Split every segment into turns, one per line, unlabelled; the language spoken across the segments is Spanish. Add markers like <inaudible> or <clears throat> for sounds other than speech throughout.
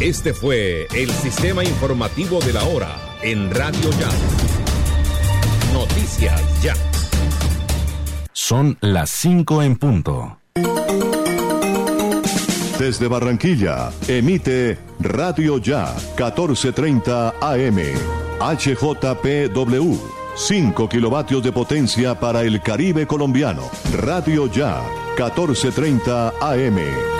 Este fue el sistema informativo de la hora en Radio Ya. Noticias Ya.
Son las 5 en punto.
Desde Barranquilla, emite Radio Ya 1430 AM. HJPW. 5 kilovatios de potencia para el Caribe colombiano. Radio Ya 1430 AM.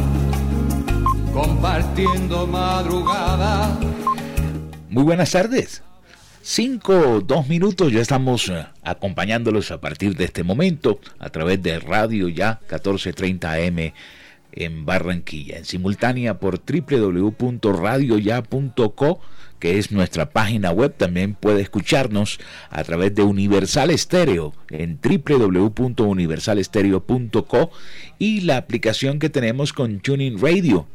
compartiendo madrugada.
Muy buenas tardes. Cinco, dos minutos, ya estamos eh, acompañándolos a partir de este momento a través de Radio Ya 1430 AM en Barranquilla, en simultánea por www.radioya.co, que es nuestra página web. También puede escucharnos a través de Universal Estéreo en www.universalestereo.co y la aplicación que tenemos con Tuning Radio,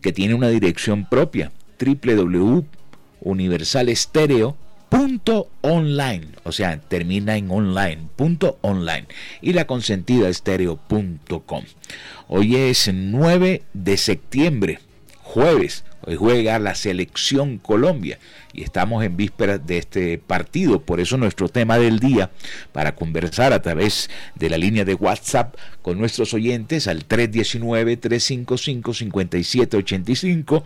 que tiene una dirección propia, www.universalestereo.online, o sea, termina en online, punto online, y la consentida. Hoy es 9 de septiembre, jueves. Hoy juega la selección Colombia y estamos en vísperas de este partido. Por eso nuestro tema del día para conversar a través de la línea de WhatsApp con nuestros oyentes al 319-355-5785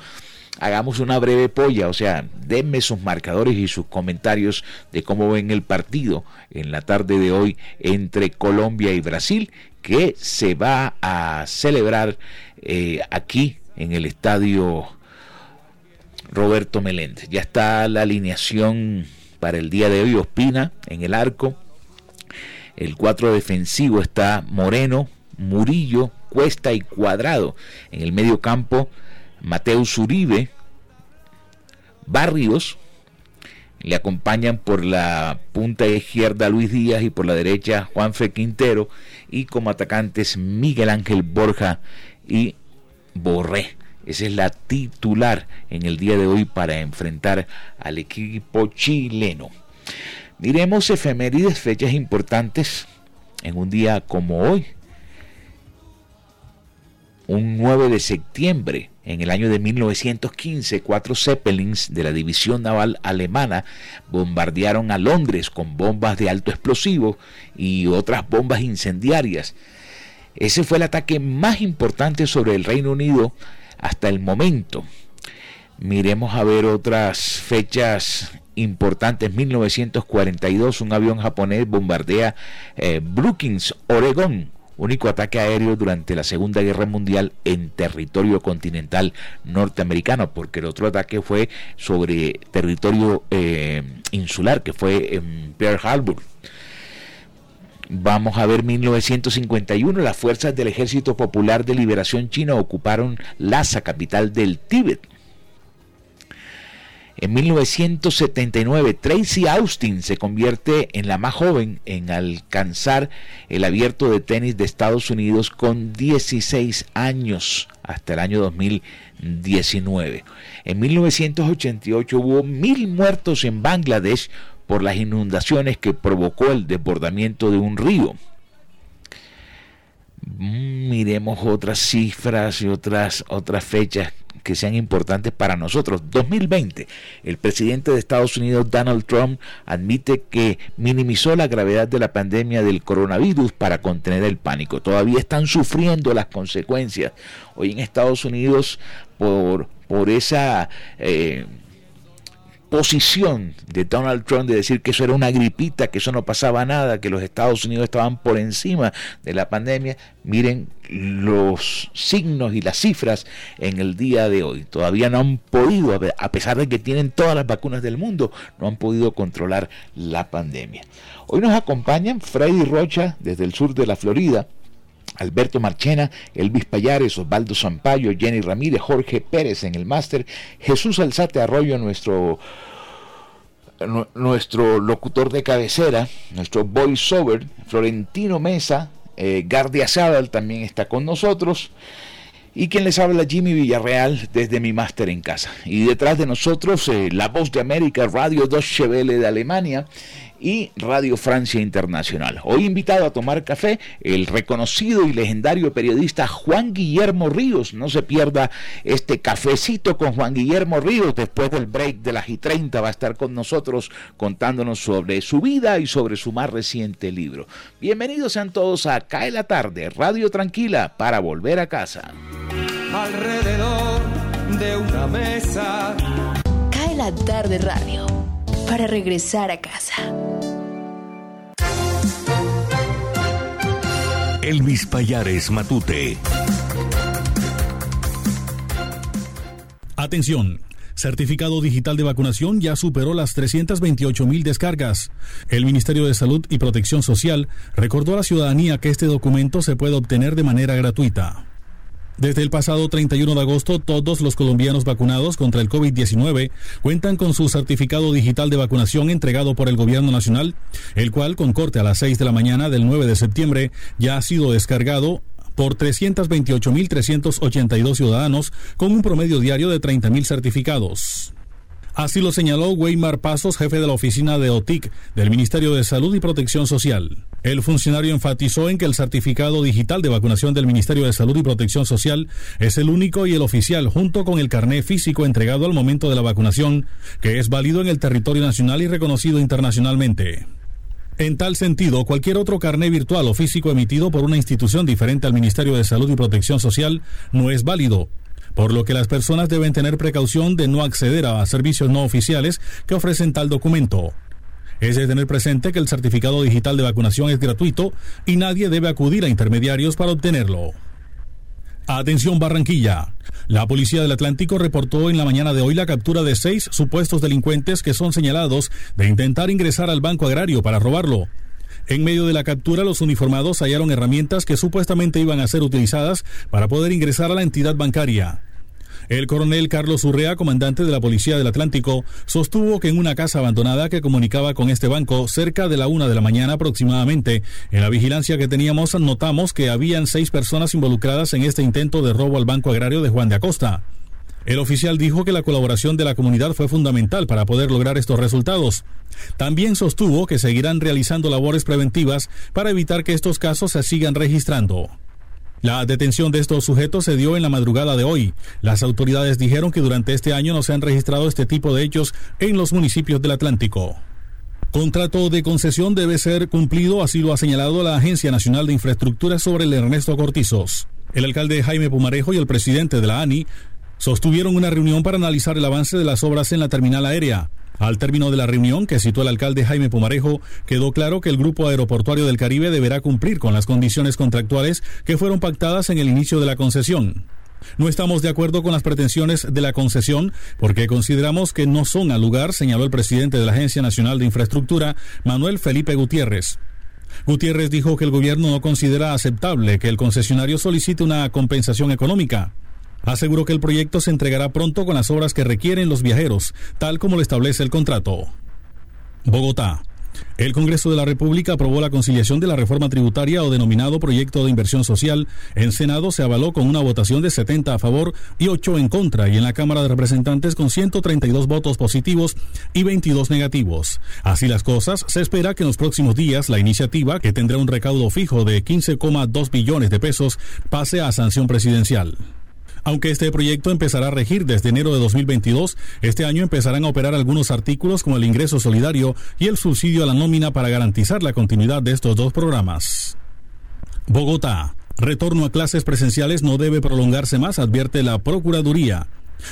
hagamos una breve polla, o sea, denme sus marcadores y sus comentarios de cómo ven el partido en la tarde de hoy entre Colombia y Brasil, que se va a celebrar eh, aquí en el estadio Roberto Meléndez. Ya está la alineación para el día de hoy, Ospina en el arco. El cuatro defensivo está Moreno, Murillo, Cuesta y Cuadrado. En el medio campo, Mateus Uribe, Barrios, le acompañan por la punta izquierda Luis Díaz y por la derecha Juanfe Quintero y como atacantes Miguel Ángel Borja y Borré. Esa es la titular en el día de hoy para enfrentar al equipo chileno. Miremos efemérides, fechas importantes en un día como hoy. Un 9 de septiembre, en el año de 1915, cuatro Zeppelins de la División Naval Alemana bombardearon a Londres con bombas de alto explosivo y otras bombas incendiarias. Ese fue el ataque más importante sobre el Reino Unido hasta el momento. Miremos a ver otras fechas importantes. 1942, un avión japonés bombardea eh, Brookings, Oregón, único ataque aéreo durante la Segunda Guerra Mundial en territorio continental norteamericano, porque el otro ataque fue sobre territorio eh, insular, que fue en Pearl Harbor. Vamos a ver 1951, las fuerzas del Ejército Popular de Liberación China ocuparon Lhasa, capital del Tíbet. En 1979, Tracy Austin se convierte en la más joven en alcanzar el abierto de tenis de Estados Unidos con 16 años hasta el año 2019. En 1988 hubo mil muertos en Bangladesh por las inundaciones que provocó el desbordamiento de un río. miremos otras cifras y otras, otras fechas que sean importantes para nosotros. 2020, el presidente de Estados Unidos, Donald Trump, admite que minimizó la gravedad de la pandemia del coronavirus para contener el pánico. Todavía están sufriendo las consecuencias. Hoy en Estados Unidos, por, por esa... Eh, posición de Donald Trump de decir que eso era una gripita, que eso no pasaba nada, que los Estados Unidos estaban por encima de la pandemia, miren los signos y las cifras en el día de hoy. Todavía no han podido, a pesar de que tienen todas las vacunas del mundo, no han podido controlar la pandemia. Hoy nos acompañan Freddy Rocha desde el sur de la Florida, Alberto Marchena, Elvis Payares, Osvaldo Zampayo, Jenny Ramírez, Jorge Pérez en el máster, Jesús Alzate Arroyo, nuestro, nuestro locutor de cabecera, nuestro voiceover, Florentino Mesa, eh, Gardia también está con nosotros. Y quien les habla, Jimmy Villarreal, desde mi máster en casa. Y detrás de nosotros, eh, la voz de América, Radio Deutsche Welle de Alemania y Radio Francia Internacional. Hoy invitado a tomar café el reconocido y legendario periodista Juan Guillermo Ríos. No se pierda este cafecito con Juan Guillermo Ríos después del break de las y 30 va a estar con nosotros contándonos sobre su vida y sobre su más reciente libro. Bienvenidos sean todos a Cae la tarde, Radio Tranquila para volver a casa.
Alrededor de una mesa.
Cae la tarde radio para regresar a casa.
Elvis Payares Matute.
Atención. Certificado digital de vacunación ya superó las 328 mil descargas. El Ministerio de Salud y Protección Social recordó a la ciudadanía que este documento se puede obtener de manera gratuita. Desde el pasado 31 de agosto, todos los colombianos vacunados contra el COVID-19 cuentan con su certificado digital de vacunación entregado por el Gobierno Nacional, el cual, con corte a las 6 de la mañana del 9 de septiembre, ya ha sido descargado por 328.382 ciudadanos con un promedio diario de 30.000 certificados. Así lo señaló Weimar Pasos, jefe de la oficina de OTIC del Ministerio de Salud y Protección Social. El funcionario enfatizó en que el certificado digital de vacunación del Ministerio de Salud y Protección Social es el único y el oficial junto con el carné físico entregado al momento de la vacunación, que es válido en el territorio nacional y reconocido internacionalmente. En tal sentido, cualquier otro carné virtual o físico emitido por una institución diferente al Ministerio de Salud y Protección Social no es válido, por lo que las personas deben tener precaución de no acceder a servicios no oficiales que ofrecen tal documento. Es de tener presente que el certificado digital de vacunación es gratuito y nadie debe acudir a intermediarios para obtenerlo. Atención Barranquilla. La Policía del Atlántico reportó en la mañana de hoy la captura de seis supuestos delincuentes que son señalados de intentar ingresar al Banco Agrario para robarlo. En medio de la captura, los uniformados hallaron herramientas que supuestamente iban a ser utilizadas para poder ingresar a la entidad bancaria. El coronel Carlos Urrea, comandante de la Policía del Atlántico, sostuvo que en una casa abandonada que comunicaba con este banco cerca de la una de la mañana aproximadamente, en la vigilancia que teníamos notamos que habían seis personas involucradas en este intento de robo al Banco Agrario de Juan de Acosta. El oficial dijo que la colaboración de la comunidad fue fundamental para poder lograr estos resultados. También sostuvo que seguirán realizando labores preventivas para evitar que estos casos se sigan registrando. La detención de estos sujetos se dio en la madrugada de hoy. Las autoridades dijeron que durante este año no se han registrado este tipo de hechos en los municipios del Atlántico. Contrato de concesión debe ser cumplido, así lo ha señalado la Agencia Nacional de Infraestructura sobre el Ernesto Cortizos. El alcalde Jaime Pumarejo y el presidente de la ANI sostuvieron una reunión para analizar el avance de las obras en la terminal aérea. Al término de la reunión que citó el alcalde Jaime Pumarejo, quedó claro que el Grupo Aeroportuario del Caribe deberá cumplir con las condiciones contractuales que fueron pactadas en el inicio de la concesión. No estamos de acuerdo con las pretensiones de la concesión porque consideramos que no son al lugar, señaló el presidente de la Agencia Nacional de Infraestructura, Manuel Felipe Gutiérrez. Gutiérrez dijo que el gobierno no considera aceptable que el concesionario solicite una compensación económica. Aseguró que el proyecto se entregará pronto con las obras que requieren los viajeros, tal como lo establece el contrato. Bogotá. El Congreso de la República aprobó la conciliación de la reforma tributaria o denominado proyecto de inversión social. En Senado se avaló con una votación de 70 a favor y 8 en contra y en la Cámara de Representantes con 132 votos positivos y 22 negativos. Así las cosas, se espera que en los próximos días la iniciativa, que tendrá un recaudo fijo de 15,2 billones de pesos, pase a sanción presidencial. Aunque este proyecto empezará a regir desde enero de 2022, este año empezarán a operar algunos artículos como el ingreso solidario y el subsidio a la nómina para garantizar la continuidad de estos dos programas. Bogotá. Retorno a clases presenciales no debe prolongarse más, advierte la Procuraduría.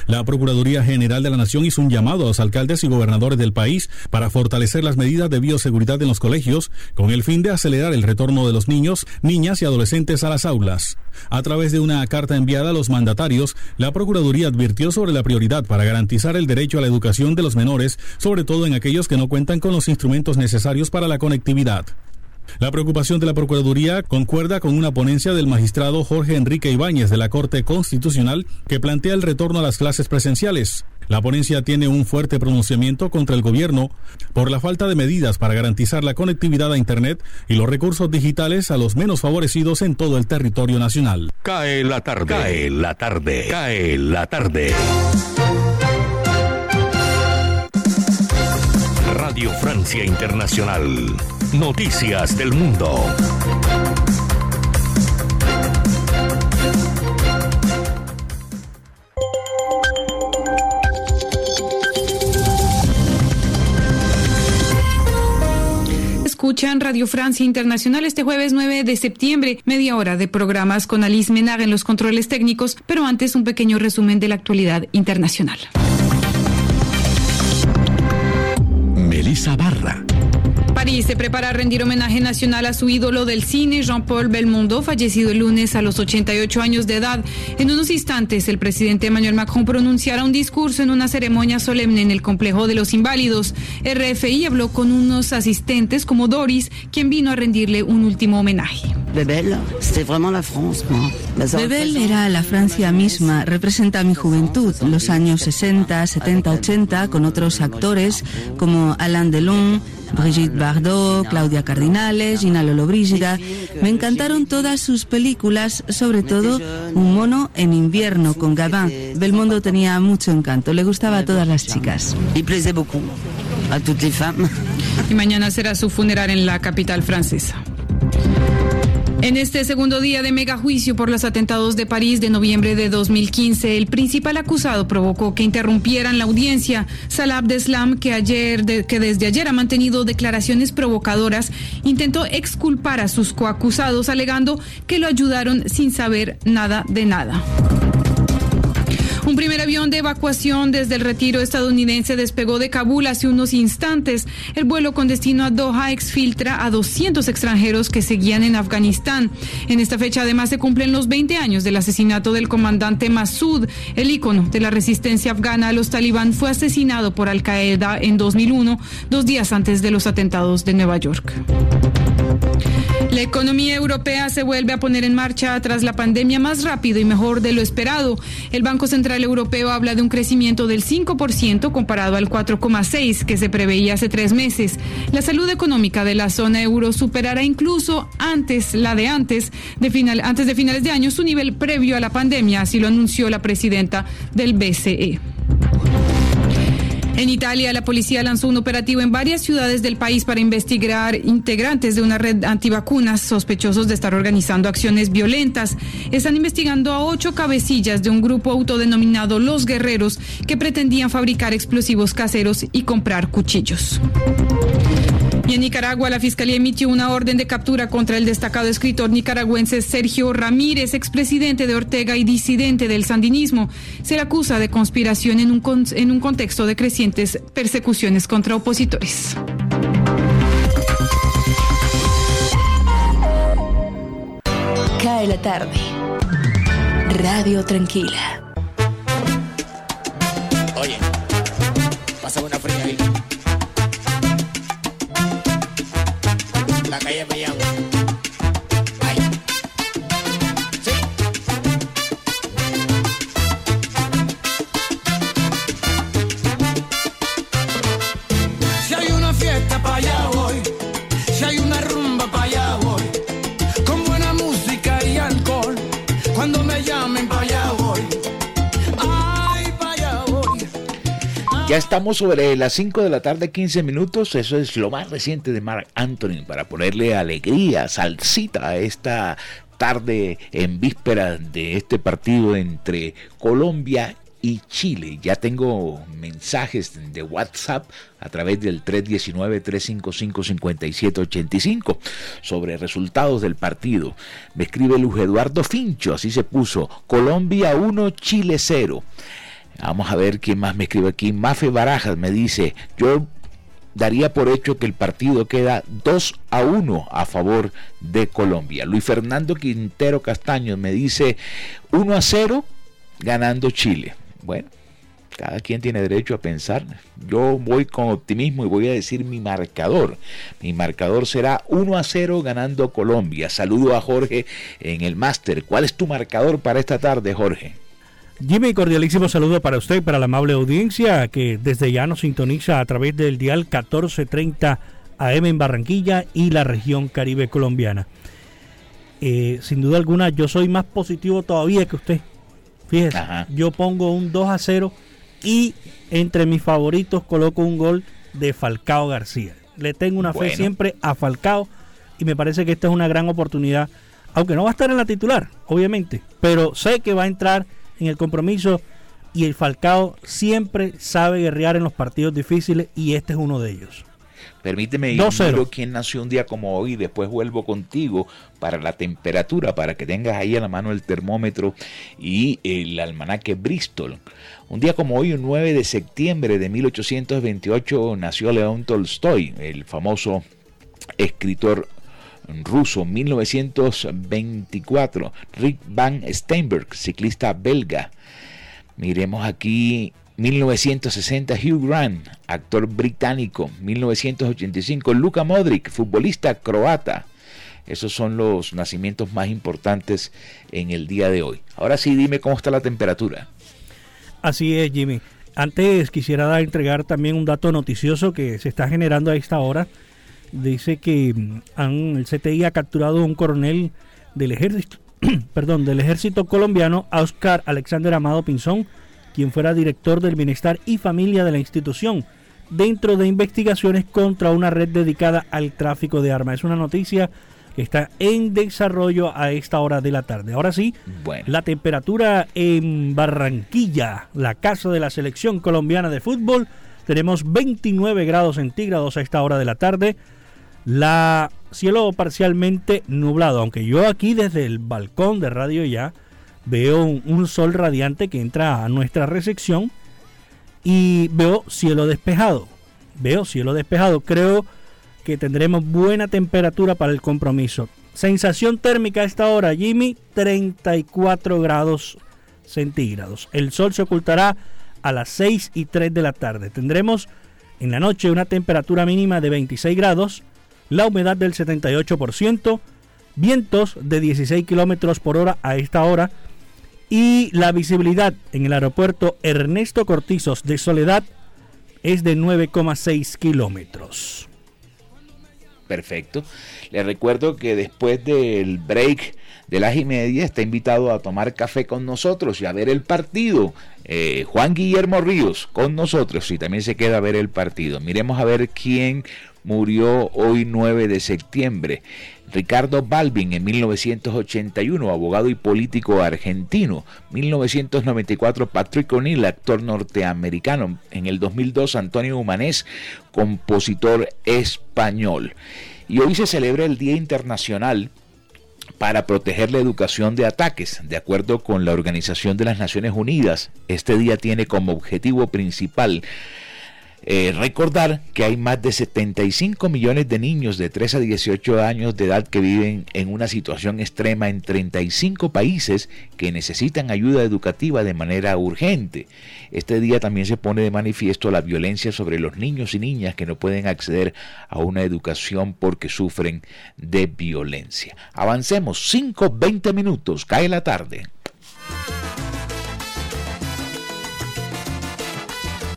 La Procuraduría General de la Nación hizo un llamado a los alcaldes y gobernadores del país para fortalecer las medidas de bioseguridad en los colegios con el fin de acelerar el retorno de los niños, niñas y adolescentes a las aulas. A través de una carta enviada a los mandatarios, la Procuraduría advirtió sobre la prioridad para garantizar el derecho a la educación de los menores, sobre todo en aquellos que no cuentan con los instrumentos necesarios para la conectividad. La preocupación de la Procuraduría concuerda con una ponencia del magistrado Jorge Enrique Ibáñez de la Corte Constitucional que plantea el retorno a las clases presenciales. La ponencia tiene un fuerte pronunciamiento contra el gobierno por la falta de medidas para garantizar la conectividad a Internet y los recursos digitales a los menos favorecidos en todo el territorio nacional.
Cae la tarde, cae la tarde, cae la tarde. Radio Francia Internacional. Noticias del Mundo.
Escuchan Radio Francia Internacional este jueves 9 de septiembre, media hora de programas con Alice Menag en los controles técnicos, pero antes un pequeño resumen de la actualidad internacional.
Melissa Barra.
París se prepara a rendir homenaje nacional a su ídolo del cine, Jean-Paul Belmondo, fallecido el lunes a los 88 años de edad. En unos instantes, el presidente Emmanuel Macron pronunciará un discurso en una ceremonia solemne en el complejo de los inválidos. RFI habló con unos asistentes como Doris, quien vino a rendirle un último homenaje.
Bebel
era la Francia misma, representa mi juventud, los años 60, 70, 80, con otros actores como Alain Delon, Brigitte Bardot, Claudia Cardinales, Gina Lollobrigida. Me encantaron todas sus películas, sobre todo Un mono en invierno con Gabin. Belmondo tenía mucho encanto, le gustaba a todas las chicas.
Y mañana será su funeral en la capital francesa. En este segundo día de megajuicio por los atentados de París de noviembre de 2015, el principal acusado provocó que interrumpieran la audiencia. Salah Abdeslam, que, ayer, que desde ayer ha mantenido declaraciones provocadoras, intentó exculpar a sus coacusados alegando que lo ayudaron sin saber nada de nada. Un primer avión de evacuación desde el retiro estadounidense despegó de Kabul hace unos instantes. El vuelo con destino a Doha exfiltra a 200 extranjeros que seguían en Afganistán. En esta fecha además se cumplen los 20 años del asesinato del comandante Massoud, el ícono de la resistencia afgana a los talibán, fue asesinado por Al Qaeda en 2001, dos días antes de los atentados de Nueva York. La economía europea se vuelve a poner en marcha tras la pandemia más rápido y mejor de lo esperado. El Banco Central Europeo habla de un crecimiento del 5% comparado al 4,6% que se preveía hace tres meses. La salud económica de la zona euro superará incluso antes la de antes de final, antes de finales de año su nivel previo a la pandemia, así lo anunció la presidenta del BCE. En Italia, la policía lanzó un operativo en varias ciudades del país para investigar integrantes de una red antivacunas sospechosos de estar organizando acciones violentas. Están investigando a ocho cabecillas de un grupo autodenominado Los Guerreros que pretendían fabricar explosivos caseros y comprar cuchillos. Y en Nicaragua, la Fiscalía emitió una orden de captura contra el destacado escritor nicaragüense Sergio Ramírez, expresidente de Ortega y disidente del sandinismo. Se le acusa de conspiración en un, en un contexto de crecientes persecuciones contra opositores.
Cae la tarde. Radio Tranquila.
Oye, pasa una La calle me llama.
Si hay una fiesta para allá
Ya estamos sobre las 5 de la tarde, 15 minutos. Eso es lo más reciente de Mark Anthony para ponerle alegría, salsita a esta tarde en víspera de este partido entre Colombia y Chile. Ya tengo mensajes de WhatsApp a través del 319-355-5785 sobre resultados del partido. Me escribe Luis Eduardo Fincho, así se puso, Colombia 1, Chile 0. Vamos a ver quién más me escribe aquí. Mafe Barajas me dice, yo daría por hecho que el partido queda 2 a 1 a favor de Colombia. Luis Fernando Quintero Castaño me dice 1 a 0 ganando Chile. Bueno, cada quien tiene derecho a pensar. Yo voy con optimismo y voy a decir mi marcador. Mi marcador será 1 a 0 ganando Colombia. Saludo a Jorge en el máster. ¿Cuál es tu marcador para esta tarde, Jorge?
Jimmy, cordialísimo saludo para usted y para la amable audiencia que desde ya nos sintoniza a través del dial 1430 AM en Barranquilla y la región caribe colombiana. Eh, sin duda alguna, yo soy más positivo todavía que usted. Fíjese, yo pongo un 2 a 0 y entre mis favoritos coloco un gol de Falcao García. Le tengo una fe siempre a Falcao y me parece que esta es una gran oportunidad, aunque no va a estar en la titular, obviamente, pero sé que va a entrar en el compromiso y el Falcao siempre sabe guerrear en los partidos difíciles y este es uno de ellos.
Permíteme, yo quien nació un día como hoy, después vuelvo contigo para la temperatura, para que tengas ahí a la mano el termómetro y el almanaque Bristol. Un día como hoy, un 9 de septiembre de 1828, nació León Tolstoy, el famoso escritor ruso 1924, Rick Van Steinberg, ciclista belga. Miremos aquí 1960 Hugh Grant, actor británico. 1985 Luka Modric, futbolista croata. Esos son los nacimientos más importantes en el día de hoy. Ahora sí, dime cómo está la temperatura.
Así es, Jimmy. Antes quisiera entregar también un dato noticioso que se está generando a esta hora dice que mm, han, el CTI ha capturado a un coronel del ejército, <clears throat> perdón, del ejército colombiano, Oscar Alexander Amado Pinzón, quien fuera director del bienestar y familia de la institución, dentro de investigaciones contra una red dedicada al tráfico de armas. Es una noticia que está en desarrollo a esta hora de la tarde. Ahora sí, la temperatura en Barranquilla, la casa de la selección colombiana de fútbol, tenemos 29 grados centígrados a esta hora de la tarde. La cielo parcialmente nublado, aunque yo aquí desde el balcón de Radio Ya veo un, sol radiante que entra a nuestra recepción y veo cielo despejado. Veo cielo despejado. Creo que tendremos buena temperatura para el compromiso. Sensación térmica a esta hora, Jimmy, 34 grados centígrados. El sol se ocultará a las 6 y 3 de la tarde. Tendremos en la noche una temperatura mínima de 26 grados la humedad del 78%, vientos de 16 kilómetros por hora a esta hora y la visibilidad en el aeropuerto Ernesto Cortizos de Soledad es de 9,6 kilómetros.
Perfecto. Le recuerdo que después del break de las y media está invitado a tomar café con nosotros y a ver el partido. Eh, Juan Guillermo Ríos con nosotros y también se queda a ver el partido. Miremos a ver quién murió hoy 9 de septiembre. Ricardo Balvin en 1981, abogado y político argentino. 1994, Patrick O'Neill, actor norteamericano. En el 2002, Antonio Humanés, compositor español. Y hoy se celebra el Día Internacional para proteger la educación de ataques. De acuerdo con la Organización de las Naciones Unidas, este día tiene como objetivo principal eh, recordar que hay más de 75 millones de niños de 3 a 18 años de edad que viven en una situación extrema en 35 países que necesitan ayuda educativa de manera urgente. Este día también se pone de manifiesto la violencia sobre los niños y niñas que no pueden acceder a una educación porque sufren de violencia. Avancemos 5, 20 minutos, cae la tarde.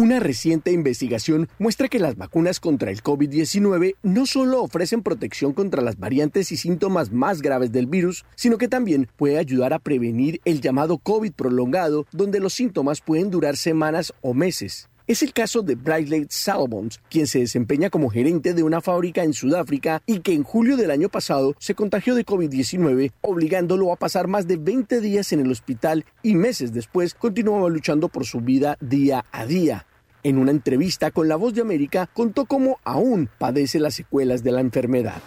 Una reciente investigación muestra que las vacunas contra el COVID-19 no solo ofrecen protección contra las variantes y síntomas más graves del virus, sino que también puede ayudar a prevenir el llamado COVID prolongado, donde los síntomas pueden durar semanas o meses. Es el caso de Bradley Salomons, quien se desempeña como gerente de una fábrica en Sudáfrica y que en julio del año pasado se contagió de COVID-19, obligándolo a pasar más de 20 días en el hospital y meses después continuaba luchando por su vida día a día. En una entrevista con La Voz de América contó cómo aún padece las secuelas de la enfermedad.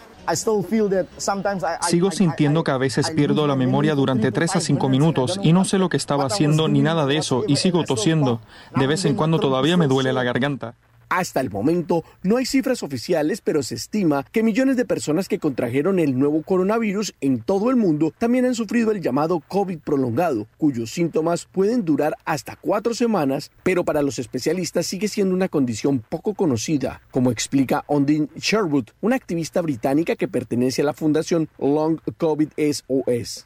Sigo sintiendo que a veces pierdo la memoria durante 3 a 5 minutos y no sé lo que estaba haciendo ni nada de eso y sigo tosiendo. De vez en cuando todavía me duele la garganta.
Hasta el momento no hay cifras oficiales, pero se estima que millones de personas que contrajeron el nuevo coronavirus en todo el mundo también han sufrido el llamado COVID prolongado, cuyos síntomas pueden durar hasta cuatro semanas, pero para los especialistas sigue siendo una condición poco conocida, como explica Ondine Sherwood, una activista británica que pertenece a la fundación Long COVID SOS.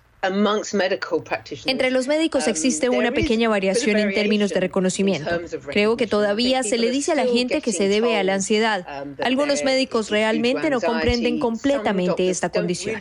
Entre los médicos
um,
existe una pequeña variación en términos de reconocimiento. Creo que todavía se le dice a la gente que se debe a la ansiedad.
um,
Algunos médicos realmente no comprenden completamente esta condición.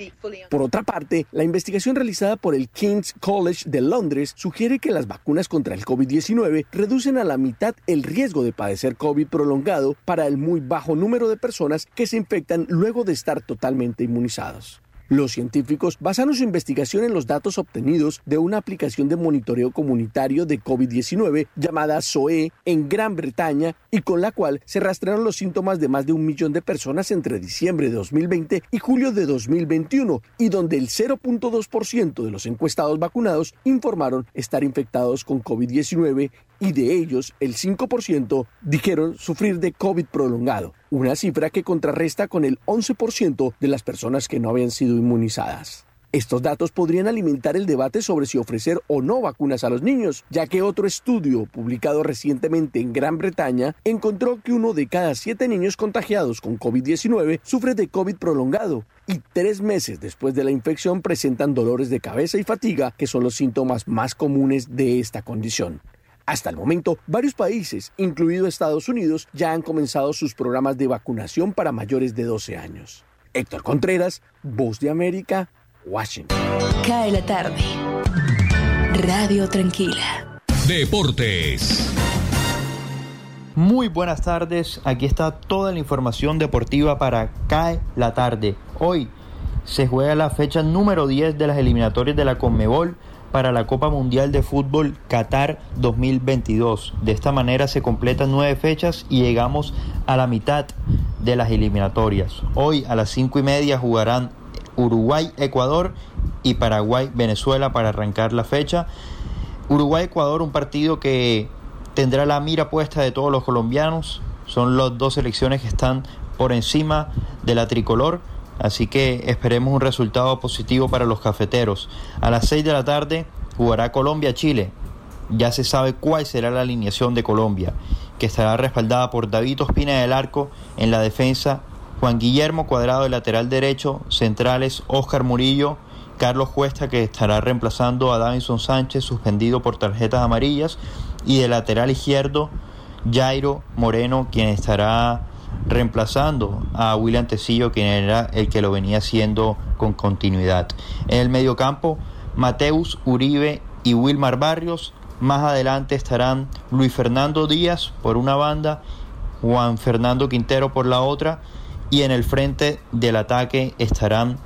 Por otra parte, la investigación realizada por el King's College de Londres sugiere que las vacunas contra el COVID-19 reducen a la mitad el riesgo de padecer COVID prolongado para el muy bajo número de personas que se infectan luego de estar totalmente inmunizados. Los científicos basaron su investigación en los datos obtenidos de una aplicación de monitoreo comunitario de COVID-19 llamada SOE en Gran Bretaña y con la cual se rastrearon los síntomas de más de un millón de personas entre diciembre de 2020 y julio de 2021 y donde el 0.2% de los encuestados vacunados informaron estar infectados con COVID-19 y de ellos el 5% dijeron sufrir de COVID prolongado, una cifra que contrarresta con el 11% de las personas que no habían sido inmunizadas. Estos datos podrían alimentar el debate sobre si ofrecer o no vacunas a los niños, ya que otro estudio publicado recientemente en Gran Bretaña encontró que uno de cada siete niños contagiados con COVID-19 sufre de COVID prolongado y tres meses después de la infección presentan dolores de cabeza y fatiga, que son los síntomas más comunes de esta condición. Hasta el momento, varios países, incluido Estados Unidos, ya han comenzado sus programas de vacunación para mayores de 12 años. Héctor Contreras, Voz de América, Washington.
Cae la tarde. Radio Tranquila.
Deportes.
Muy buenas tardes, aquí está toda la información deportiva para CAE la tarde. Hoy se juega la fecha número 10 de las eliminatorias de la Conmebol para la Copa Mundial de Fútbol Qatar 2022. De esta manera se completan nueve fechas y llegamos a la mitad de las eliminatorias. Hoy a las cinco y media jugarán Uruguay-Ecuador y Paraguay-Venezuela para arrancar la fecha. Uruguay-Ecuador, un partido que tendrá la mira puesta de todos los colombianos. Son las dos selecciones que están por encima de la tricolor. Así que esperemos un resultado positivo para los cafeteros. A las 6 de la tarde jugará Colombia-Chile. Ya se sabe cuál será la alineación de Colombia, que estará respaldada por David Ospina del Arco en la defensa, Juan Guillermo Cuadrado de lateral derecho, centrales Oscar Murillo, Carlos Cuesta que estará reemplazando a Davinson Sánchez suspendido por tarjetas amarillas y de lateral izquierdo Jairo Moreno quien estará reemplazando a William Tecillo, quien era el que lo venía haciendo con continuidad. En el mediocampo, Mateus Uribe y Wilmar Barrios. Más adelante estarán Luis Fernando Díaz por una banda, Juan Fernando Quintero por la otra. Y en el frente del ataque estarán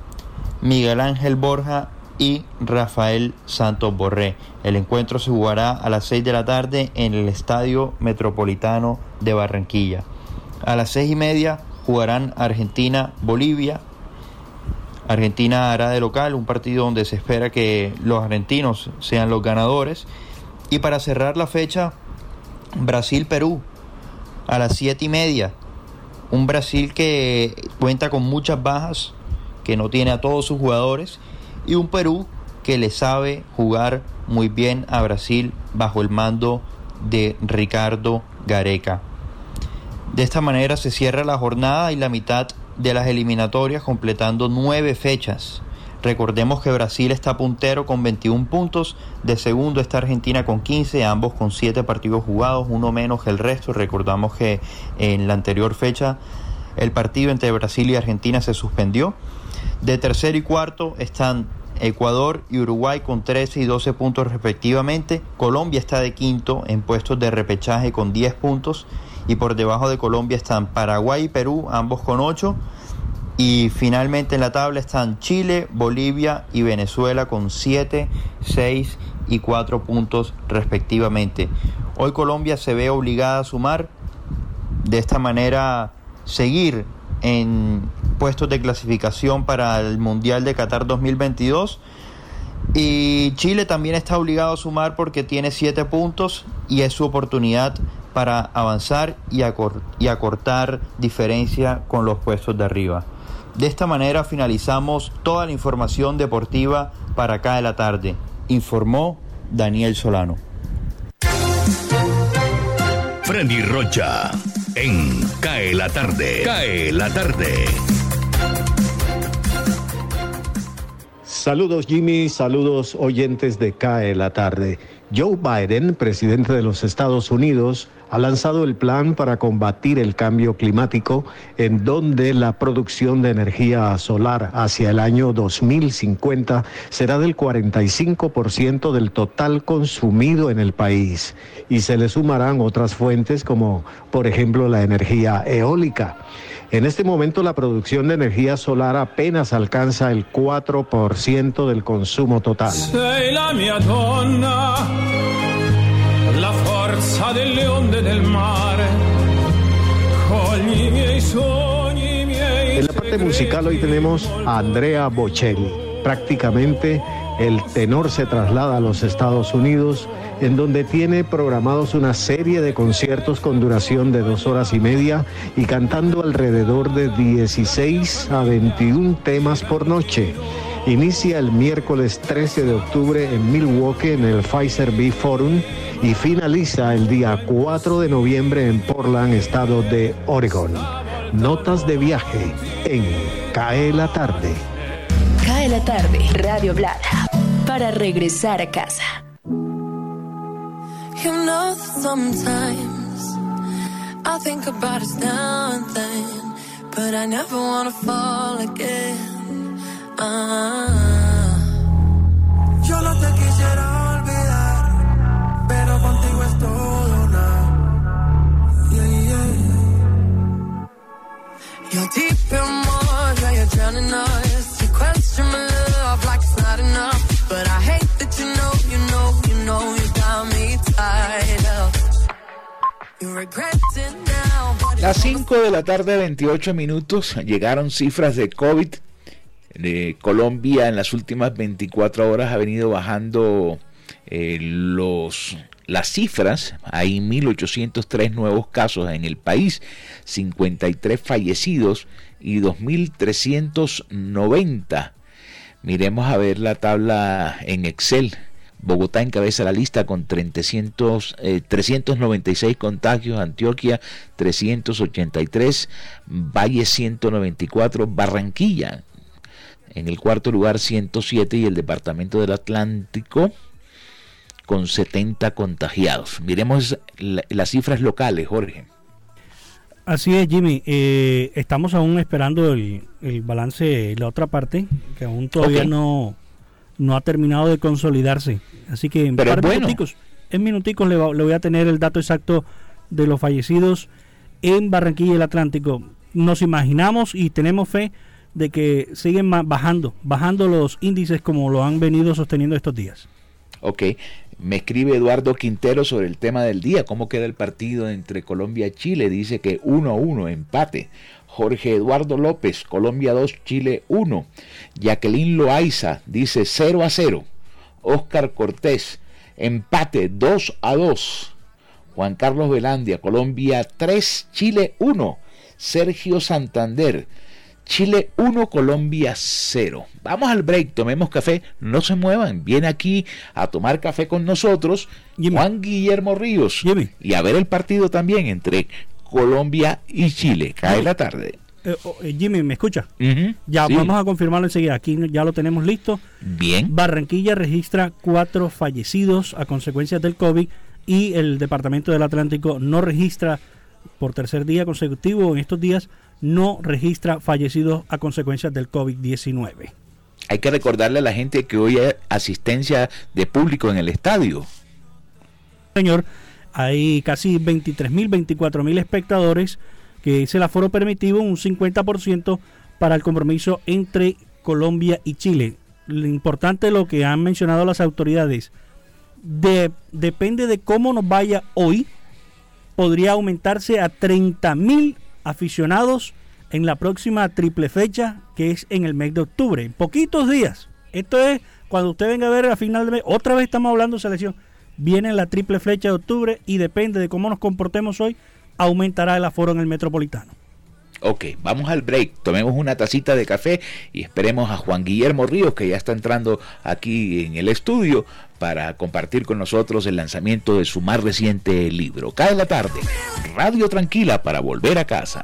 Miguel Ángel Borja y Rafael Santos Borré. El encuentro se jugará a las 6 de la tarde en el Estadio Metropolitano de Barranquilla. A las seis y media jugarán Argentina-Bolivia. Argentina hará de local un partido donde se espera que los argentinos sean los ganadores. Y para cerrar la fecha, Brasil-Perú a las siete y media. Un Brasil que cuenta con muchas bajas, que no tiene a todos sus jugadores. Y un Perú que le sabe jugar muy bien a Brasil bajo el mando de Ricardo Gareca. De esta manera se cierra la jornada y la mitad de las eliminatorias completando nueve fechas. Recordemos que Brasil está puntero con 21 puntos, de segundo está Argentina con 15, ambos con 7 partidos jugados, uno menos que el resto. Recordamos que en la anterior fecha el partido entre Brasil y Argentina se suspendió. De tercero y cuarto están Ecuador y Uruguay con 13 y 12 puntos respectivamente. Colombia está de quinto en puestos de repechaje con 10 puntos y por debajo de Colombia están Paraguay y Perú, ambos con 8. Y finalmente en la tabla están Chile, Bolivia y Venezuela con 7, 6 y 4 puntos respectivamente. Hoy Colombia se ve obligada a sumar, de esta manera seguir en puestos de clasificación para el Mundial de Qatar 2022. Y Chile también está obligado a sumar porque tiene 7 puntos y es su oportunidad para avanzar y, y acortar diferencia con los puestos de arriba. De esta manera finalizamos toda la información deportiva para acá de la tarde. Informó Daniel Solano.
Freddy Rocha en Cae la tarde. Cae la tarde.
Saludos Jimmy, saludos oyentes de CAE la tarde. Joe Biden, presidente de los Estados Unidos, ha lanzado el plan para combatir el cambio climático en donde la producción de energía solar hacia el año 2050 será del 45% del total consumido en el país y se le sumarán otras fuentes como por ejemplo la energía eólica. En este momento la producción de energía solar apenas alcanza el 4% del consumo total.
la mia donna, la forza del leone del mare,
En la parte musical hoy tenemos a Andrea Bocelli. Prácticamente el tenor se traslada a los Estados Unidos en donde tiene programados una serie de conciertos con duración de dos horas y media y cantando alrededor de 16 a 21 temas por noche. Inicia el miércoles 13 de octubre en Milwaukee en el Pfizer B Forum y finaliza el día 4 de noviembre en Portland, estado de Oregon. Notas de viaje en Cae la tarde.
La tarde, Radio Blada, para regresar a casa.
You know sometimes I think about us now and then, but I never wanna fall again.
5 de la tarde, 28 minutos, llegaron cifras de COVID. De Colombia en las últimas 24 horas ha venido bajando eh, los, las cifras. Hay 1.803 nuevos casos en el país, 53 fallecidos y 2.390. Miremos a ver la tabla en Excel. Bogotá encabeza la lista con 300, eh, 396 contagios, Antioquia 383, Valle 194, Barranquilla en el cuarto lugar 107 y el departamento del Atlántico con 70 contagiados. Miremos la, las cifras locales, Jorge.
Así es, Jimmy. Eh, estamos aún esperando el, el balance, la otra parte, que aún todavía no, no ha terminado de consolidarse. Así que en,
Pero
par de
bueno.
minuticos, en minuticos le, va- le voy a tener el dato exacto de los fallecidos en Barranquilla y el Atlántico. Nos imaginamos y tenemos fe de que siguen bajando, bajando los índices como lo han venido sosteniendo estos días.
Ok, me escribe Eduardo Quintero sobre el tema del día, cómo queda el partido entre Colombia y Chile. Dice que 1-1, empate. Jorge Eduardo López, Colombia 2, Chile 1. Jacqueline Loaiza dice 0 a 0. Oscar Cortés, empate 2 a 2. Juan Carlos Velandia, Colombia 3, Chile 1. Sergio Santander, Chile 1, Colombia 0. Vamos al break, tomemos café, no se muevan. Viene aquí a tomar café con nosotros Juan Guillermo Ríos y a ver el partido también entre Colombia y Chile. Cae la tarde.
eh, oh, eh, Jimmy, ¿me escucha? Ya
sí.
vamos a confirmarlo enseguida. Aquí ya lo tenemos listo.
Bien.
Barranquilla registra cuatro fallecidos a consecuencias del COVID y el Departamento del Atlántico no registra por tercer día consecutivo en estos días no registra fallecidos a consecuencias del COVID-19.
Hay que recordarle a la gente que hoy hay asistencia de público en el estadio.
Señor, hay casi 23.000, 24.000 espectadores, que es el aforo permitido, un 50% para el compromiso entre Colombia y Chile. Lo importante lo que han mencionado las autoridades, de- depende de cómo nos vaya hoy, podría aumentarse a 30.000 aficionados en la próxima triple fecha, que es en el mes de octubre, en poquitos días. Esto es cuando usted venga a ver a final de mes, otra vez estamos hablando de selección. Viene la triple flecha de octubre y depende de cómo nos comportemos hoy, aumentará el aforo en el metropolitano.
Ok, vamos al break, tomemos una tacita de café y esperemos a Juan Guillermo Ríos, que ya está entrando aquí en el estudio, para compartir con nosotros el lanzamiento de su más reciente libro. Cae la tarde, Radio Tranquila para volver a casa.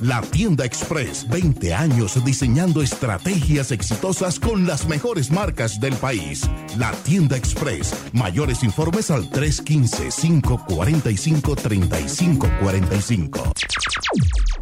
La tienda express, 20 años diseñando estrategias exitosas con las mejores marcas del país. La tienda express, mayores informes al 315-545-3545.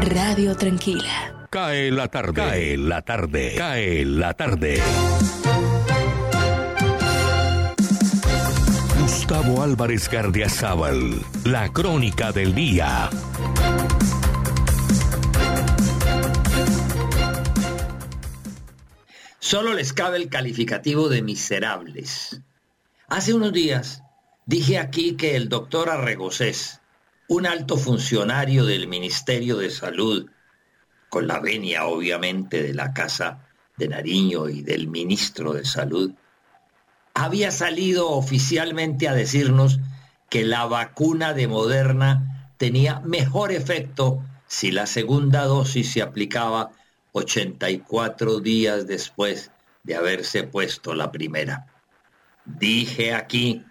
Radio Tranquila.
Cae la tarde. Cae la tarde. Cae la tarde. Gustavo Álvarez Gardiazabal. La crónica del día.
Solo les cabe el calificativo de miserables. Hace unos días dije aquí que el doctor Arregocés, un alto funcionario del Ministerio de Salud, con la venia obviamente de la Casa de Nariño y del ministro de Salud, había salido oficialmente a decirnos que la vacuna de Moderna tenía mejor efecto si la segunda dosis se aplicaba 84 días después de haberse puesto la primera. Dije aquí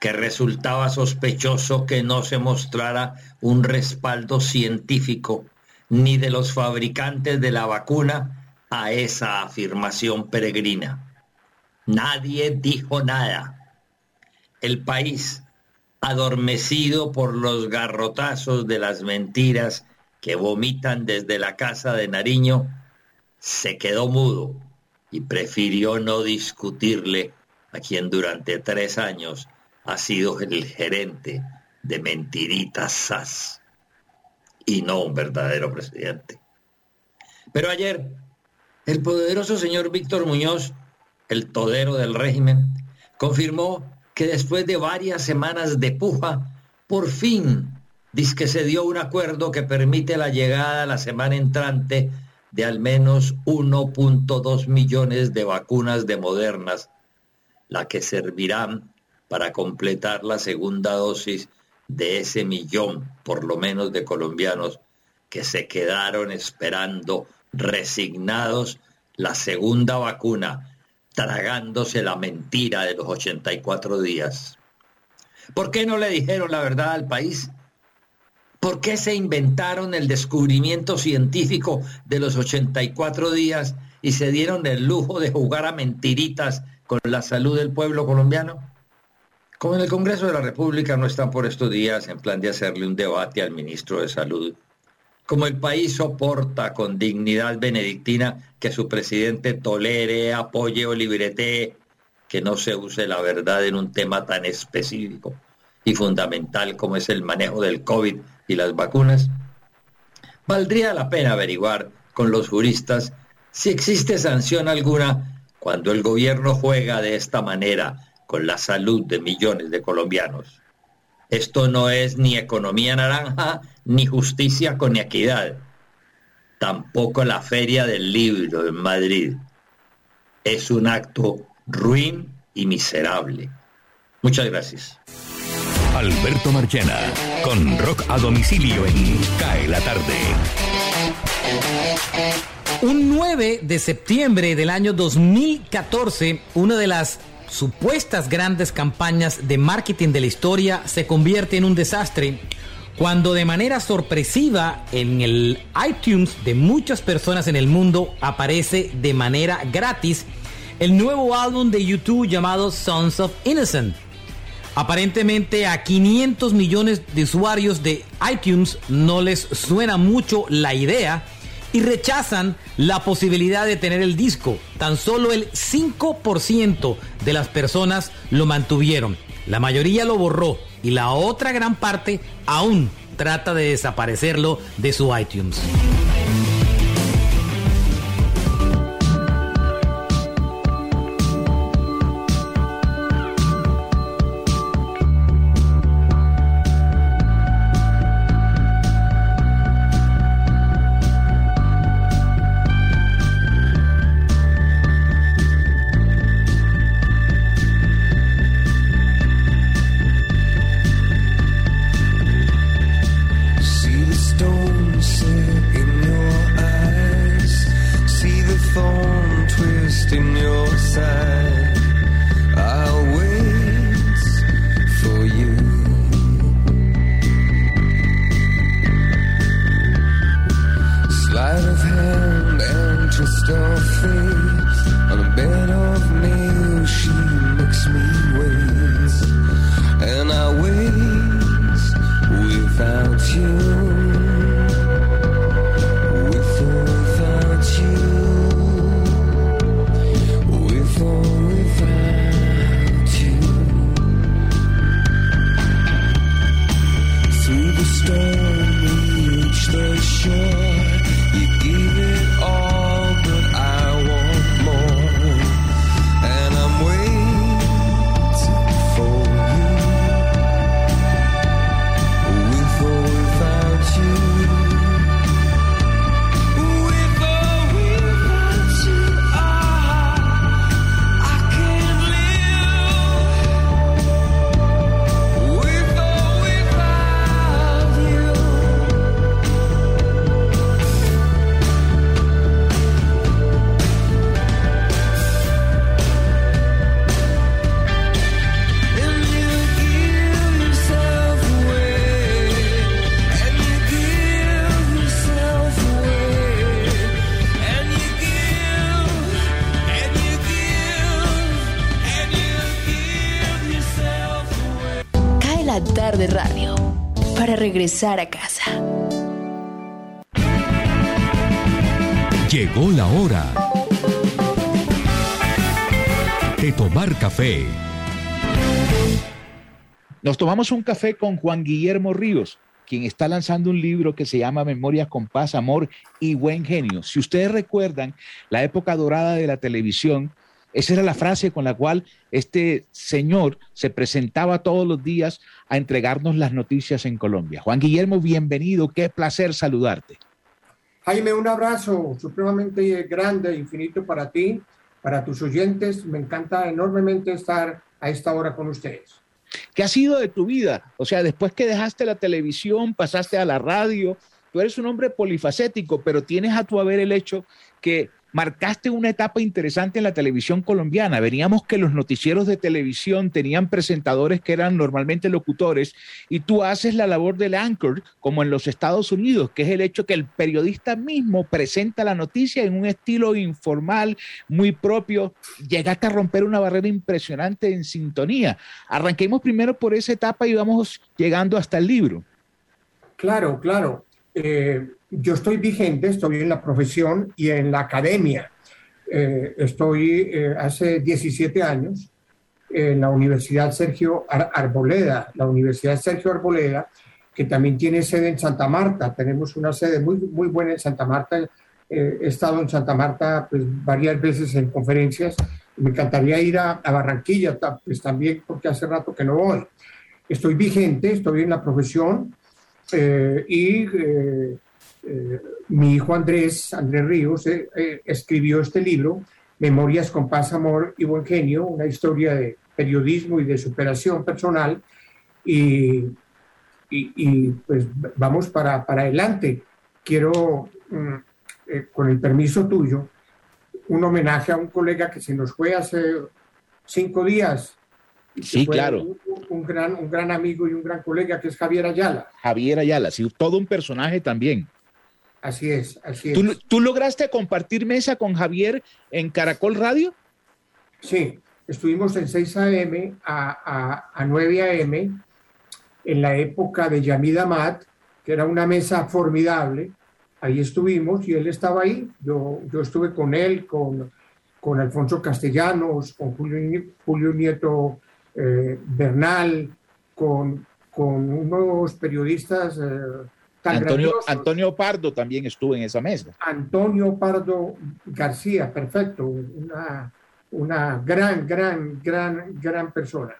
que resultaba sospechoso que no se mostrara un respaldo científico ni de los fabricantes de la vacuna a esa afirmación peregrina. Nadie dijo nada. El país, adormecido por los garrotazos de las mentiras que vomitan desde la casa de Nariño, se quedó mudo y prefirió no discutirle a quien durante tres años ha sido el gerente de Mentiritas SAS y no un verdadero presidente. Pero ayer, el poderoso señor Víctor Muñoz, el todero del régimen, confirmó que después de varias semanas de puja, por fin dice que se dio un acuerdo que permite la llegada la semana entrante de al menos 1.2 millones de vacunas de modernas, la que servirán para completar la segunda dosis de ese millón, por lo menos, de colombianos que se quedaron esperando, resignados, la segunda vacuna, tragándose la mentira de los 84 días. ¿Por qué no le dijeron la verdad al país? ¿Por qué se inventaron el descubrimiento científico de los 84 días y se dieron el lujo de jugar a mentiritas con la salud del pueblo colombiano? Como en el Congreso de la República no están por estos días en plan de hacerle un debate al ministro de Salud, como el país soporta con dignidad benedictina que su presidente tolere, apoye o libretee que no se use la verdad en un tema tan específico y fundamental como es el manejo del COVID y las vacunas, valdría la pena averiguar con los juristas si existe sanción alguna cuando el gobierno juega de esta manera con la salud de millones de colombianos. Esto no es ni economía naranja, ni justicia con equidad, tampoco la feria del libro en Madrid. Es un acto ruin y miserable. Muchas gracias.
Alberto Marchena, con rock a domicilio en Cae la Tarde.
Un 9 de septiembre del año 2014, una de las supuestas grandes campañas de marketing de la historia se convierte en un desastre cuando de manera sorpresiva en el iTunes de muchas personas en el mundo aparece de manera gratis el nuevo álbum de YouTube llamado Sons of Innocent. Aparentemente a 500 millones de usuarios de iTunes no les suena mucho la idea y rechazan la posibilidad de tener el disco. Tan solo el 5% de las personas lo mantuvieron. La mayoría lo borró y la otra gran parte aún trata de desaparecerlo de su iTunes.
Regresar a casa.
Llegó la hora de tomar café.
Nos tomamos un café con Juan Guillermo Ríos, quien está lanzando un libro que se llama Memorias con paz, amor y buen genio. Si ustedes recuerdan la época dorada de la televisión, esa era la frase con la cual este señor se presentaba todos los días a entregarnos las noticias en Colombia. Juan Guillermo, bienvenido, qué placer saludarte.
Jaime, un abrazo supremamente grande, infinito para ti, para tus oyentes. Me encanta enormemente estar a esta hora con ustedes.
¿Qué ha sido de tu vida? O sea, después que dejaste la televisión, pasaste a la radio, tú eres un hombre polifacético, pero tienes a tu haber el hecho que marcaste una etapa interesante en la televisión colombiana. Veníamos que los noticieros de televisión tenían presentadores que eran normalmente locutores y tú haces la labor del anchor como en los Estados Unidos, que es el hecho que el periodista mismo presenta la noticia en un estilo informal, muy propio. Llegaste a romper una barrera impresionante en sintonía. Arranquemos primero por esa etapa y vamos llegando hasta el libro.
Claro, claro. Eh, yo estoy vigente, estoy en la profesión y en la academia. Eh, estoy eh, hace 17 años en la Universidad Sergio Arboleda, la Universidad Sergio Arboleda, que también tiene sede en Santa Marta. Tenemos una sede muy, muy buena en Santa Marta. Eh, he estado en Santa Marta pues, varias veces en conferencias. Me encantaría ir a, a Barranquilla, pues también porque hace rato que no voy. Estoy vigente, estoy en la profesión y eh, mi hijo Andrés, Andrés Ríos, eh, eh, escribió este libro, Memorias con paz, amor y buen genio, una historia de periodismo y de superación personal. Y, y, pues vamos para, para adelante. Quiero, mm, con el permiso tuyo, un homenaje a un colega que se nos fue hace cinco días.
Sí, claro.
Un, un, gran, un gran amigo y un gran colega que es Javier Ayala.
Javier Ayala, sí, todo un personaje también.
Así es, así
¿Tú, es. ¿Tú lograste compartir mesa con Javier en Caracol Radio?
Sí, estuvimos en 6 a.m. A, a, 9 a.m. en la época de Yamid Amat, que era una mesa formidable. Ahí estuvimos y él estaba ahí. Yo, yo estuve con él, con, con Alfonso Castellanos, con Julio, Julio Nieto eh, Bernal, con, con unos periodistas. Eh,
Antonio, Antonio, Pardo también estuvo en esa mesa.
Antonio Pardo García, perfecto, una, una gran, gran, gran, gran persona.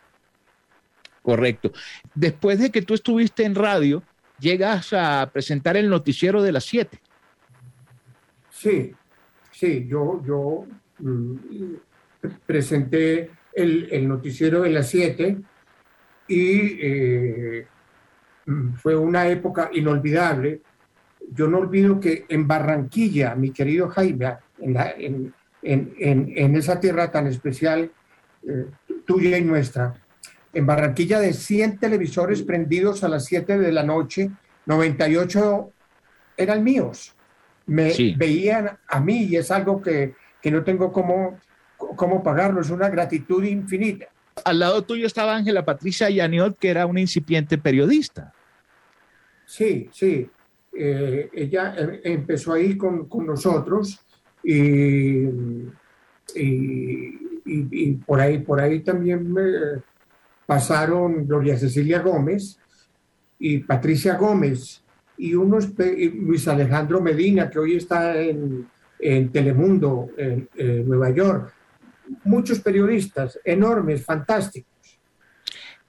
Correcto. Después de que tú estuviste en radio, llegas a presentar el noticiero de las 7.
Sí, sí, yo, yo mm, presenté el, el, noticiero de las 7 y eh, fue una época inolvidable. Yo no olvido que en Barranquilla, mi querido Jaime, en, la, en, en, en esa tierra tan especial, eh, tuya y nuestra, en Barranquilla de 100 televisores prendidos a las 7 de la noche, 98 eran míos. Me sí. veían a mí y es algo que, que no tengo cómo, cómo pagarlo, es una gratitud infinita.
Al lado tuyo estaba Ángela Patricia Yaniot, que era una incipiente periodista.
Sí, sí. Eh, ella empezó ahí con, con nosotros y, y, por ahí por ahí también pasaron Gloria Cecilia Gómez y Patricia Gómez y unos Luis Alejandro Medina que hoy está en, en Telemundo en Nueva York muchos periodistas enormes fantásticos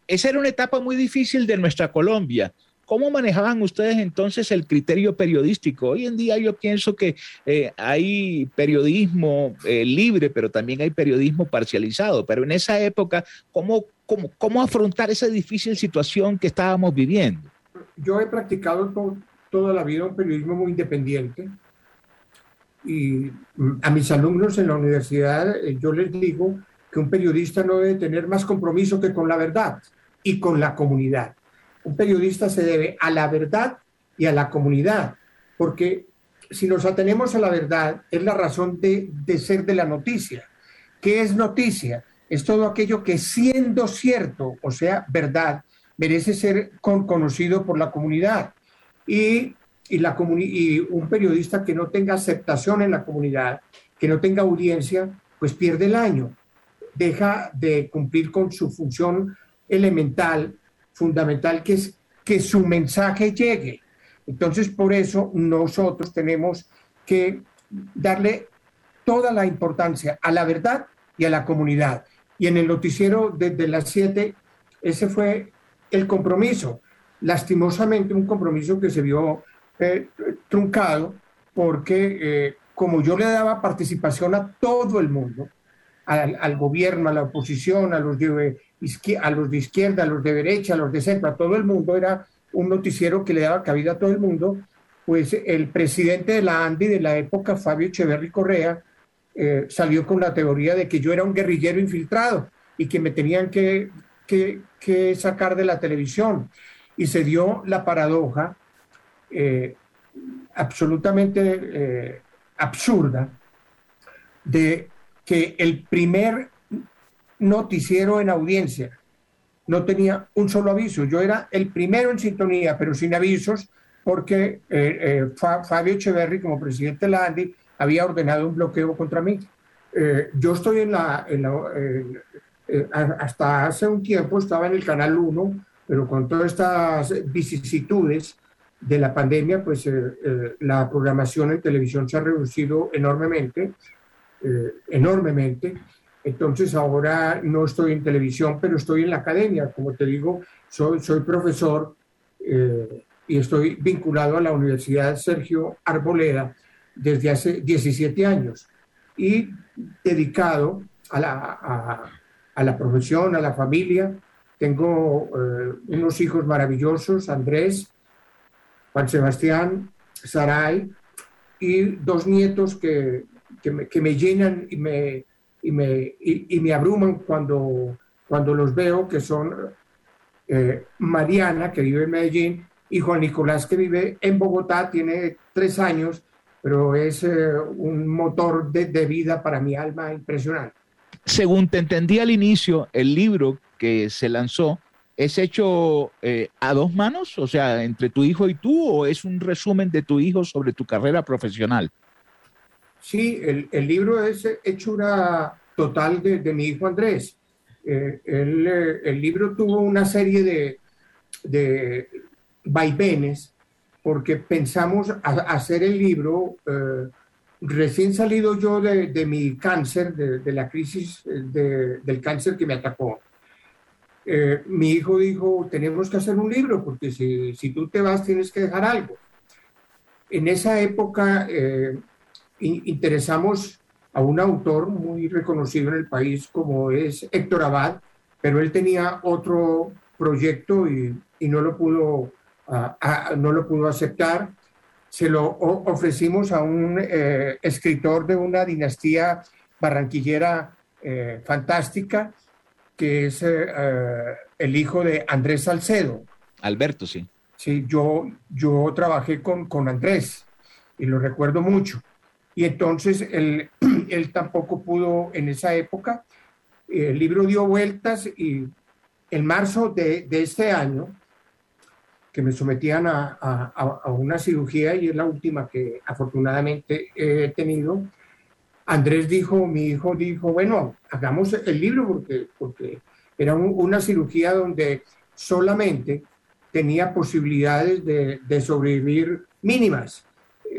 esa era una etapa muy difícil de nuestra Colombia ¿Cómo manejaban ustedes entonces el criterio periodístico? Hoy en día yo pienso que eh, hay periodismo eh, libre, pero también hay periodismo parcializado. Pero en esa época, ¿cómo, cómo, cómo afrontar esa difícil situación que estábamos viviendo?
Yo he practicado to toda la vida un periodismo muy independiente. Y a mis alumnos en la universidad eh, yo les digo que un periodista no debe tener más compromiso que con la verdad y con la comunidad un periodista se debe a la verdad y a la comunidad, porque si nos atenemos a la verdad, es la razón de, de ser de la noticia. ¿Qué es noticia? Es todo aquello que siendo cierto, o sea, verdad, merece ser con- conocido por la comunidad. Y, y, la y un periodista que no tenga aceptación en la comunidad, que no tenga audiencia, pues pierde el año, deja de cumplir con su función elemental, fundamental, que es que su mensaje llegue. Entonces, por eso nosotros tenemos que darle toda la importancia a la verdad y a la comunidad. Y en el noticiero desde las 7, ese fue el compromiso. Lastimosamente, un compromiso que se vio eh, truncado porque eh, como yo le daba participación a todo el mundo, al, gobierno, a la oposición, a los, de, a los de izquierda, a los de derecha, a los de centro, a todo el mundo, era un noticiero que le daba cabida a todo el mundo, pues el presidente de la ANDI de la época, Fabio Echeverry Correa, eh, salió con la teoría de que yo era un guerrillero infiltrado y que me tenían que- que sacar de la televisión. Y se dio la paradoja eh, absolutamente eh, absurda de que el primer noticiero en audiencia no tenía un solo aviso. Yo era el primero en sintonía, pero sin avisos, porque eh, eh, Fa- Fabio Echeverry, como presidente de la ANDI, había ordenado un bloqueo contra mí. Eh, yo estoy en la... en la- eh, hasta hace un tiempo estaba en el Canal 1, pero con todas estas vicisitudes de la pandemia, pues eh, eh, la programación en televisión se ha reducido enormemente, eh, enormemente. Entonces ahora no estoy en televisión, pero estoy en la academia. Como te digo, soy, soy profesor y estoy vinculado a la Universidad Sergio Arboleda desde hace 17 años y dedicado a la, a, la profesión, a la familia. Tengo unos hijos maravillosos, Andrés, Juan Sebastián, Saray, y dos nietos que, que, me, llenan y me, y me, y me abruman cuando, cuando los veo, que son eh, Mariana, que vive en Medellín, y Juan Nicolás, que vive en Bogotá, tiene tres años, pero es eh, un motor de, de vida para mi alma impresionante.
Según te entendí al inicio, el libro que se lanzó es hecho eh, a dos manos, o sea, entre tu hijo y tú, o es un resumen de tu hijo sobre tu carrera profesional.
Sí, el, libro es hechura total de, de mi hijo Andrés. Eh, eh, el libro tuvo una serie de, de vaivenes porque pensamos hacer el libro recién salido yo de, de mi cáncer, de, la crisis de- del cáncer que me atacó. Eh, mi hijo dijo, tenemos que hacer un libro porque si, tú te vas tienes que dejar algo. En esa época eh, in- interesamos a un autor muy reconocido en el país como es Héctor Abad, pero él tenía otro proyecto y, no, lo pudo, no lo pudo aceptar. Se lo ofrecimos a un eh, escritor de una dinastía barranquillera fantástica, que es eh, eh, el hijo de Andrés Salcedo.
Alberto, sí.
Sí, yo, yo trabajé con, con Andrés y lo recuerdo mucho. Y entonces él, <clears throat> él tampoco pudo en esa época. El libro dio vueltas y en marzo de, de este año, que me sometían a, a- a- a una cirugía y es la última que afortunadamente he tenido, Andrés dijo, mi hijo dijo, bueno, hagamos el libro porque, porque era un- una cirugía donde solamente tenía posibilidades de, sobrevivir mínimas.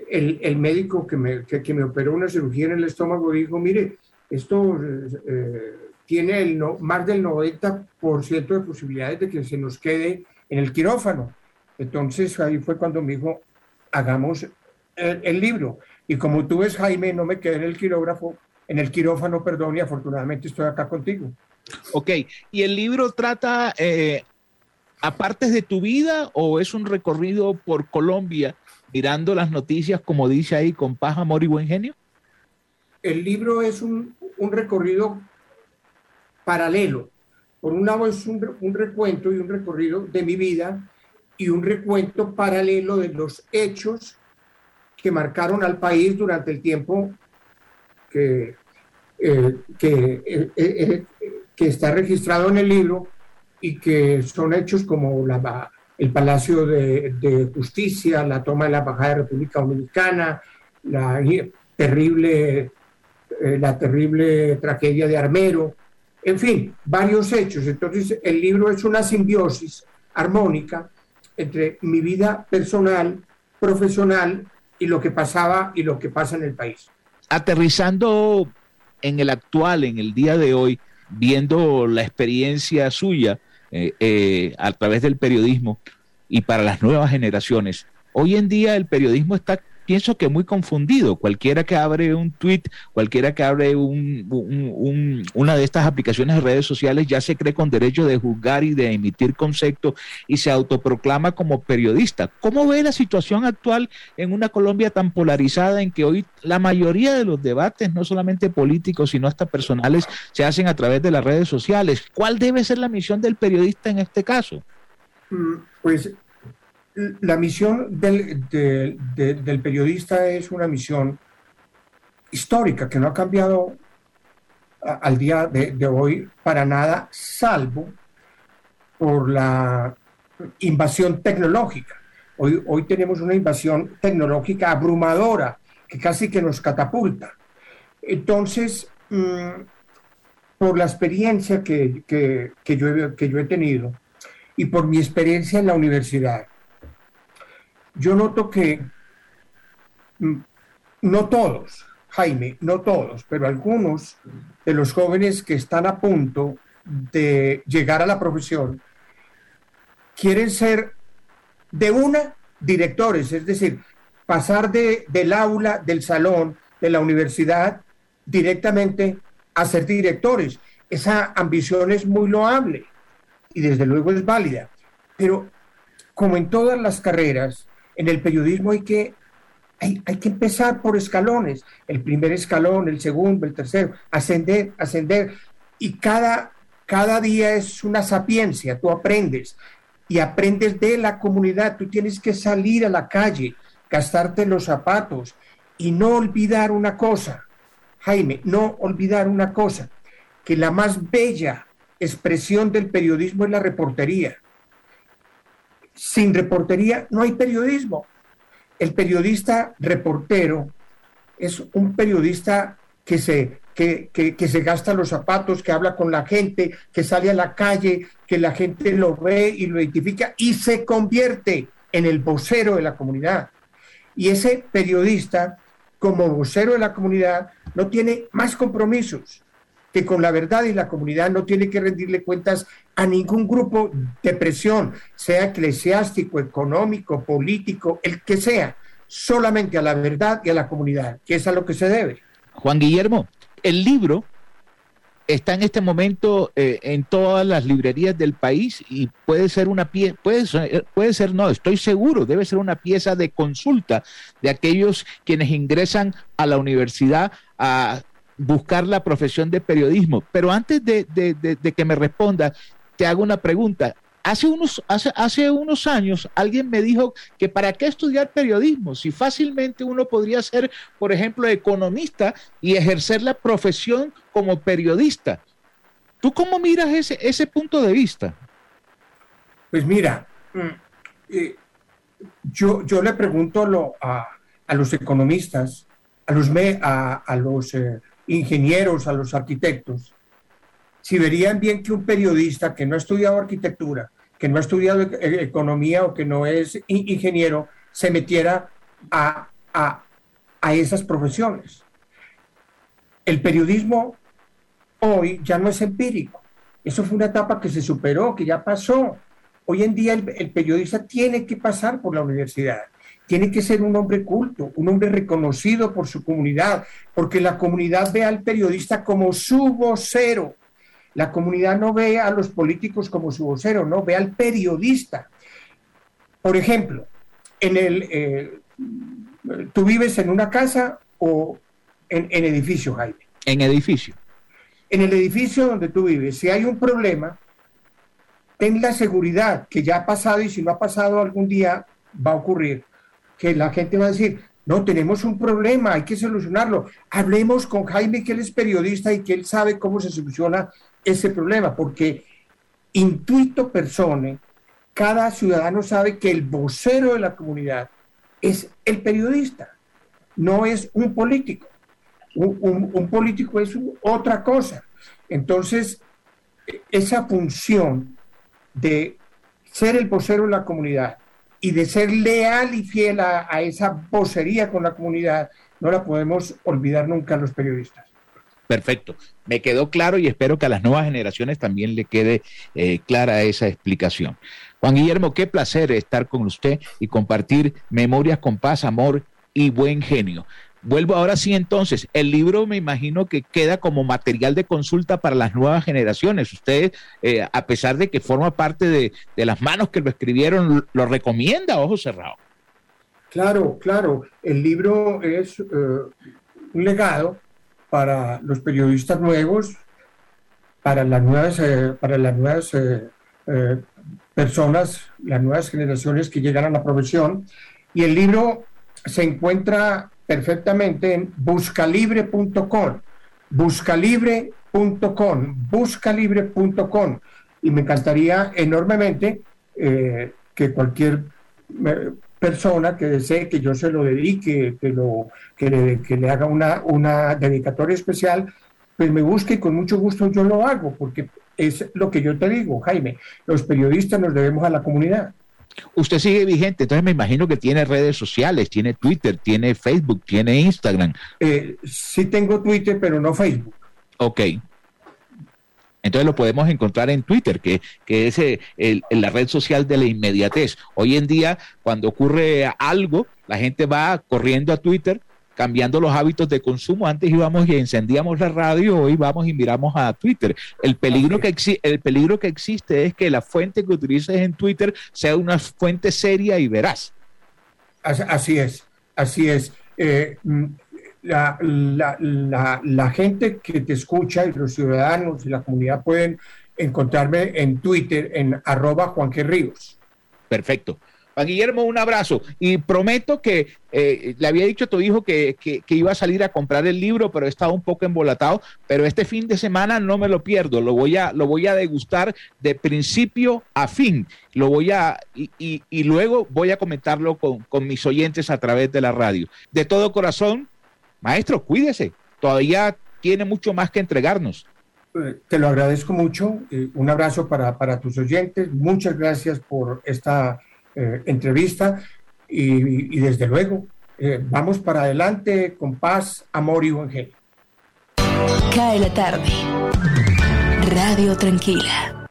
El, médico que me, que, me operó una cirugía en el estómago dijo, mire, esto eh, tiene el no- más del 90% de posibilidades de que se nos quede en el quirófano. Entonces ahí fue cuando me dijo, hagamos el libro. Y como tú ves, Jaime, no me quedé en el quirógrafo, en el quirófano, perdón, y afortunadamente estoy acá contigo.
Ok, ¿y el libro trata eh, apartes de tu vida o es un recorrido por Colombia mirando las noticias, como dice ahí, con paz, amor y buen genio?
El libro es un, un recorrido paralelo. Por un lado es un, un recuento y un recorrido de mi vida y un recuento paralelo de los hechos que marcaron al país durante el tiempo que, eh, que, eh, eh, eh, que está registrado en el libro, y que son hechos como la, el Palacio de, de Justicia, la toma de la Embajada de República Dominicana, la terrible, eh, la terrible tragedia de Armero, en fin, varios hechos. Entonces, el libro es una simbiosis armónica entre mi vida personal, profesional y lo que pasaba y lo que pasa en el país.
Aterrizando en el actual, en el día de hoy, viendo la experiencia suya eh, eh, a través del periodismo y para las nuevas generaciones, hoy en día el periodismo está pienso que muy confundido. Cualquiera que abre un tweet, cualquiera que abre un, una de estas aplicaciones de redes sociales ya se cree con derecho de juzgar y de emitir conceptos y se autoproclama como periodista. ¿Cómo ve la situación actual en una Colombia tan polarizada en que hoy la mayoría de los debates, no solamente políticos, sino hasta personales, se hacen a través de las redes sociales? ¿Cuál debe ser la misión del periodista en este caso?
Mm, pues la misión del, del, periodista es una misión histórica que no ha cambiado al día de, hoy para nada, salvo por la invasión tecnológica. Hoy, hoy tenemos una invasión tecnológica abrumadora que casi que nos catapulta. Entonces, mm, por la experiencia que, que, que, yo, que yo he tenido y por mi experiencia en la universidad, yo noto que mm, no todos, Jaime, no todos, pero algunos de los jóvenes que están a punto de llegar a la profesión quieren ser de una directores, es decir, pasar de, del aula, del salón, de la universidad directamente a ser directores. Esa ambición es muy loable y desde luego es válida, pero como en todas las carreras, en el periodismo hay que, hay, que empezar por escalones, el primer escalón, el segundo, el tercero, ascender, ascender, y cada, cada día es una sapiencia, tú aprendes. Y aprendes de la comunidad, tú tienes que salir a la calle, gastarte los zapatos y no olvidar una cosa, Jaime, no olvidar una cosa, que la más bella expresión del periodismo es la reportería sin reportería no hay periodismo. El periodista reportero es un periodista que se, que, se gasta los zapatos, que habla con la gente, que sale a la calle, que la gente lo ve y lo identifica y se convierte en el vocero de la comunidad. Y ese periodista, como vocero de la comunidad, no tiene más compromisos que con la verdad y la comunidad no tiene que rendirle cuentas a ningún grupo de presión, sea eclesiástico, económico, político, el que sea, solamente a la verdad y a la comunidad, que es a lo que se debe.
Juan Guillermo, el libro está en este momento eh, en todas las librerías del país y puede ser una pieza, puede ser, puede ser, no, estoy seguro, debe ser una pieza de consulta de aquellos quienes ingresan a la universidad a buscar la profesión de periodismo. Pero antes de, que me responda, te hago una pregunta. Hace unos, hace, hace unos años alguien me dijo que para qué estudiar periodismo, si fácilmente uno podría ser, por ejemplo, economista y ejercer la profesión como periodista. ¿Tú cómo miras ese, ese punto de vista?
Pues mira, eh, yo, yo le pregunto lo, a, a, los economistas, a los, me, a, a los eh, ingenieros, a los arquitectos, si verían bien que un periodista que no ha estudiado arquitectura, que no ha estudiado e-, economía o que no es ingeniero, se metiera a, a, a esas profesiones. El periodismo hoy ya no es empírico. Eso fue una etapa que se superó, que ya pasó. Hoy en día el, el, periodista tiene que pasar por la universidad tiene que ser un hombre culto, un hombre reconocido por su comunidad, porque la comunidad ve al periodista como su vocero. La comunidad no ve a los políticos como su vocero, no, ve al periodista. Por ejemplo, en el, eh, tú vives en una casa o en, en edificio, Jaime.
En edificio.
En el edificio donde tú vives, si hay un problema, ten la seguridad que ya ha pasado y si no ha pasado algún día va a ocurrir que la gente va a decir, no, tenemos un problema, hay que solucionarlo. Hablemos con Jaime, que él es periodista y que él sabe cómo se soluciona ese problema, porque intuito persone, cada ciudadano sabe que el vocero de la comunidad es el periodista, no es un político. Un, político es otra cosa. Entonces, esa función de ser el vocero de la comunidad y de ser leal y fiel a, a esa vocería con la comunidad, no la podemos olvidar nunca los periodistas.
Perfecto. Me quedó claro y espero que a las nuevas generaciones también le quede eh, clara esa explicación. Juan Guillermo, qué placer estar con usted y compartir memorias con paz, amor y buen genio. Vuelvo ahora sí entonces. El libro me imagino que queda como material de consulta para las nuevas generaciones. Usted, eh, a pesar de que forma parte de, de las manos que lo escribieron, lo recomienda, ojo cerrado.
Claro, claro. El libro es eh, un legado para los periodistas nuevos, para las nuevas, eh, para las nuevas eh, eh, personas, las nuevas generaciones que llegan a la profesión. Y el libro se encuentra perfectamente en buscalibre.com, buscalibre.com, buscalibre.com. Y me encantaría enormemente que cualquier persona que desee que yo se lo dedique, que, lo, que, le, que le haga una, una dedicatoria especial, pues me busque y con mucho gusto yo lo hago, porque es lo que yo te digo, Jaime, los periodistas nos debemos a la comunidad.
Usted sigue vigente, entonces me imagino que tiene redes sociales, tiene Twitter, tiene Facebook, tiene Instagram.
Eh, sí tengo Twitter, pero no Facebook.
Ok. Entonces lo podemos encontrar en Twitter, que, que es eh, el- la red social de la inmediatez. Hoy en día, cuando ocurre algo, la gente va corriendo a Twitter, cambiando los hábitos de consumo. Antes íbamos y encendíamos la radio, hoy vamos y miramos a Twitter. El peligro, que el peligro que existe es que la fuente que utilices en Twitter sea una fuente seria y veraz.
As- Así es, así es. Eh, mm, la, la- la- gente que te escucha y los ciudadanos y la comunidad pueden encontrarme en Twitter en arroba Juan G. Ríos.
Perfecto. Juan Guillermo, un abrazo. Y prometo que eh, le había dicho a tu hijo que, que- iba a salir a comprar el libro, pero he estado un poco embolatado. Pero este fin de semana no me lo pierdo. Lo voy a, lo voy a degustar de principio a fin. Lo voy a, y, y- y luego voy a comentarlo con, con mis oyentes a través de la radio. De todo corazón, maestro, cuídese. Todavía tiene mucho más que entregarnos.
Eh, Te lo agradezco mucho. eh, un abrazo para, para tus oyentes. Muchas gracias por esta eh, entrevista y, y desde luego eh, vamos para adelante con paz, amor y buen genio.
Cae la tarde. Radio Tranquila.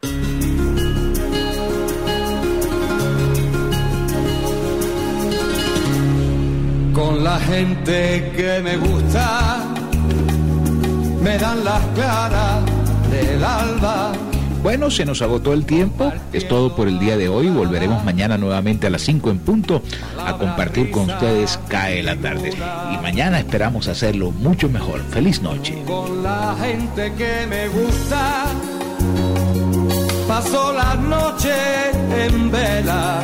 Con la gente que me gusta, me dan las claras del alba.
Bueno, se nos agotó el tiempo. Es todo por el día de hoy. Volveremos mañana nuevamente a las 5 en punto a compartir con ustedes Cae la tarde. Y mañana esperamos hacerlo mucho mejor. Feliz noche.
Con la gente que me gusta, paso las noches en vela.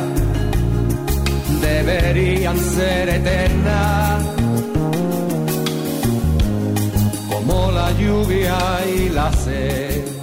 Deberían ser eternas, como la lluvia y la sed.